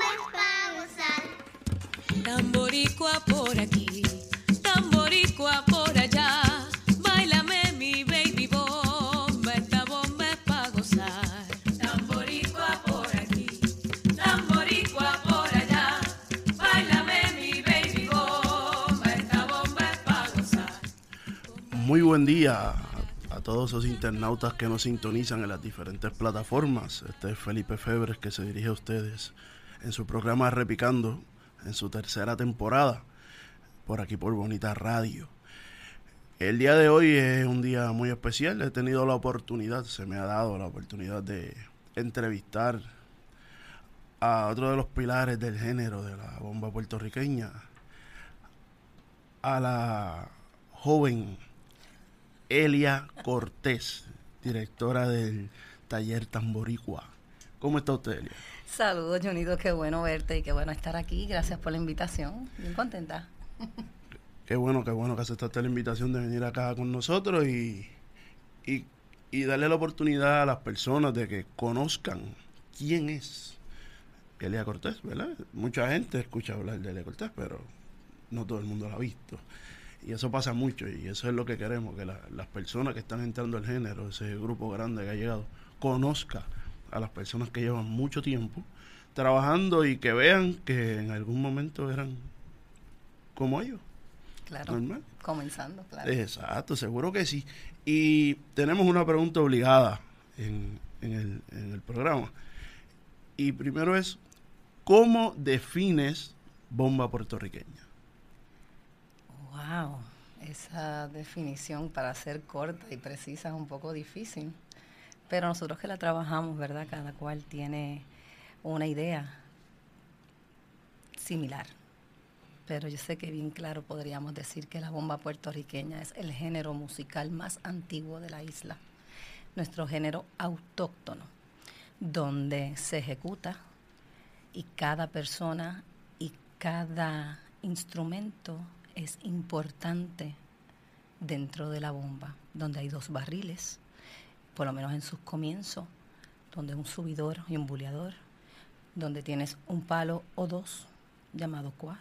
Bomba es pa' gozar. Tamboricua por aquí, tamboricua por allá. Báilame mi baby bomba, esta bomba es pa' gozar. Tamboricua por aquí, tamboricua por allá. Báilame mi baby bomba, esta bomba es pa' gozar. Muy buen día a todos esos internautas que nos sintonizan en las diferentes plataformas. Este es Felipe Febres que se dirige a ustedes en su programa Repicando, en su tercera temporada, por aquí por Bonita Radio. El día de hoy es un día muy especial. He tenido la oportunidad, se me ha dado la oportunidad de entrevistar a otro de los pilares del género de la bomba puertorriqueña, a la joven Elia Cortés, directora del taller Tamboricua. ¿Cómo está usted, Elia? Saludos, Jonito, qué bueno verte y qué bueno estar aquí. Gracias por la invitación. Bien contenta. Qué bueno, qué bueno que aceptaste la invitación de venir acá con nosotros y, y, y darle la oportunidad a las personas de que conozcan quién es Elia Cortés, ¿verdad? Mucha gente escucha hablar de Elia Cortés, pero no todo el mundo la ha visto. Y eso pasa mucho y eso es lo que queremos, que la- las personas que están entrando al género, ese grupo grande que ha llegado, conozca a las personas que llevan mucho tiempo trabajando y que vean que en algún momento eran como ellos. Claro. Normal. Comenzando, claro. Exacto, seguro que sí. Y tenemos una pregunta obligada en, en el, en el programa. Y primero es, ¿cómo defines bomba puertorriqueña? Wow, esa definición para ser corta y precisa es un poco difícil. Pero nosotros que la trabajamos, ¿verdad? Cada cual tiene una idea similar. Pero yo sé que bien claro podríamos decir que la bomba puertorriqueña es el género musical más antiguo de la isla. Nuestro género autóctono, donde se ejecuta y cada persona y cada instrumento es importante dentro de la bomba, donde hay dos barriles, por lo menos en sus comienzos, donde un subidor y un buleador, donde tienes un palo o dos llamado cuá,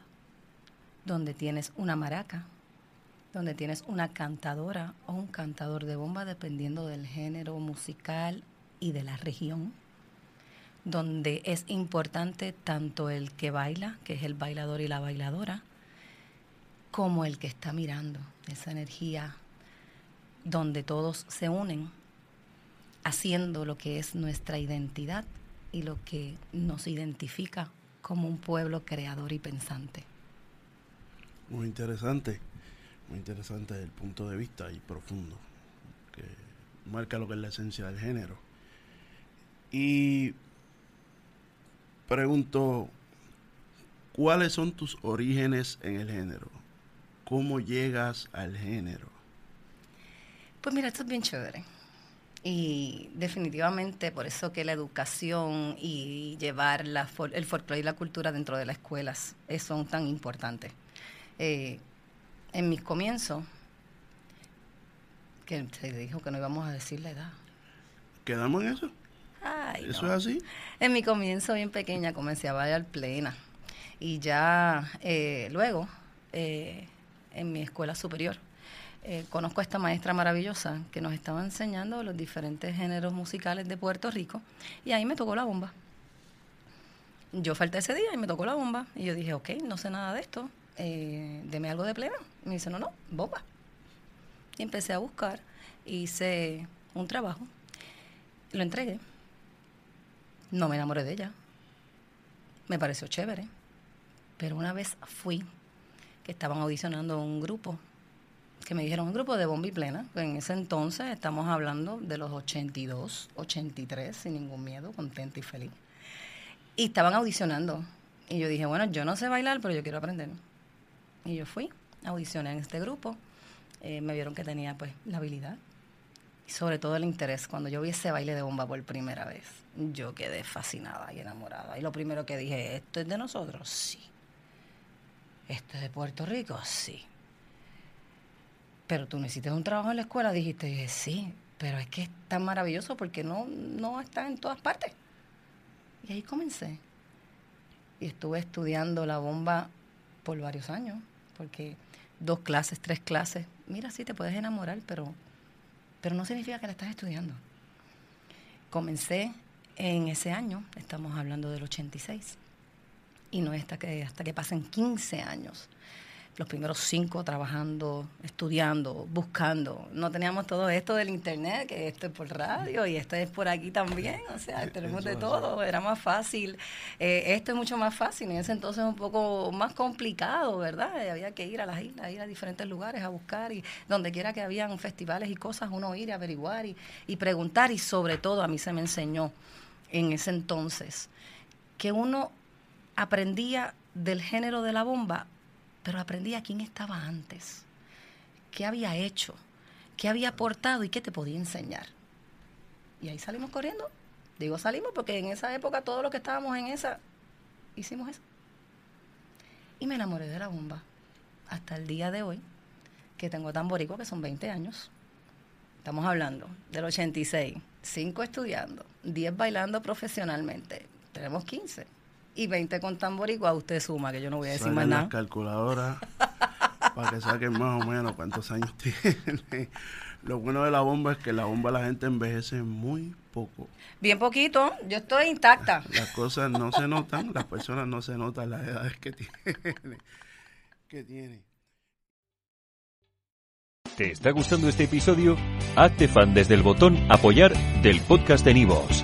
donde tienes una maraca, donde tienes una cantadora o un cantador de bomba, dependiendo del género musical y de la región, donde es importante tanto el que baila, que es el bailador y la bailadora, como el que está mirando, esa energía donde todos se unen haciendo lo que es nuestra identidad y lo que nos identifica como un pueblo creador y pensante. Muy interesante, muy interesante desde el punto de vista y profundo, que marca lo que es la esencia del género. Y pregunto, ¿cuáles son tus orígenes en el género? ¿Cómo llegas al género? Pues mira, esto es bien chévere. Y definitivamente por eso que la educación y llevar la fol- el folclore y la cultura dentro de las escuelas eh, son tan importantes. Eh, en mis comienzos, que se dijo que no íbamos a decir la edad. ¿Quedamos en eso? Ay, ¿Eso no. es así? En mi comienzo bien pequeña comencé a bailar plena y ya eh, luego eh, en mi escuela superior eh, conozco a esta maestra maravillosa que nos estaba enseñando los diferentes géneros musicales de Puerto Rico y ahí me tocó la bomba. Yo falté ese día y me tocó la bomba y yo dije, ok, no sé nada de esto, eh, deme algo de plena. Me dice, no, no, bomba. Y empecé a buscar, hice un trabajo, lo entregué no me enamoré de ella. Me pareció chévere. Pero una vez fui, que estaban audicionando un grupo, que me dijeron un grupo de bomba y plena. que En ese entonces estamos hablando de los 82, 83, sin ningún miedo, contenta y feliz. Y estaban audicionando. Y yo dije, bueno, yo no sé bailar, pero yo quiero aprender. Y yo fui, audicioné en este grupo. Eh, me vieron que tenía pues la habilidad y sobre todo el interés. Cuando yo vi ese baile de bomba por primera vez, yo quedé fascinada y enamorada. Y lo primero que dije, ¿esto es de nosotros? Sí. ¿Esto es de Puerto Rico? Sí. Pero tú necesitas un trabajo en la escuela, dijiste, sí, pero es que es tan maravilloso porque no, no está en todas partes. Y ahí comencé. Y estuve estudiando la bomba por varios años, porque dos clases, tres clases, mira, sí te puedes enamorar, pero pero no significa que la estás estudiando. Comencé en ese año, estamos hablando del 86, y no hasta que, hasta que pasen 15 años, los primeros cinco trabajando, estudiando, buscando. No teníamos todo esto del internet, que esto es por radio y esto es por aquí también, o sea, tenemos de todo, era más fácil. Eh, esto es mucho más fácil, en ese entonces un poco más complicado, ¿verdad? Eh, Había que ir a las islas, ir a diferentes lugares a buscar y donde quiera que habían festivales y cosas, uno ir a averiguar y, y preguntar y sobre todo a mí se me enseñó en ese entonces que uno aprendía del género de la bomba, pero aprendía quién estaba antes, qué había hecho, qué había aportado y qué te podía enseñar. Y ahí salimos corriendo. Digo salimos porque en esa época todos los que estábamos en esa, hicimos eso. Y me enamoré de la bomba. Hasta el día de hoy, que tengo tan boricua que son 20 años. Estamos hablando del 86, 5 estudiando, 10 bailando profesionalmente. Tenemos 15 y 20 con tamboricua. Usted suma, que yo no voy a decir más Saquen las nada. calculadoras para que saquen más o menos cuántos años tiene. Lo bueno de la bomba es que la bomba la gente envejece muy poco. Bien poquito, yo estoy intacta. Las cosas no se notan, las personas no se notan las edades que tienen. Que tienen. ¿Te está gustando este episodio? Hazte fan desde el botón Apoyar del podcast de Nivos.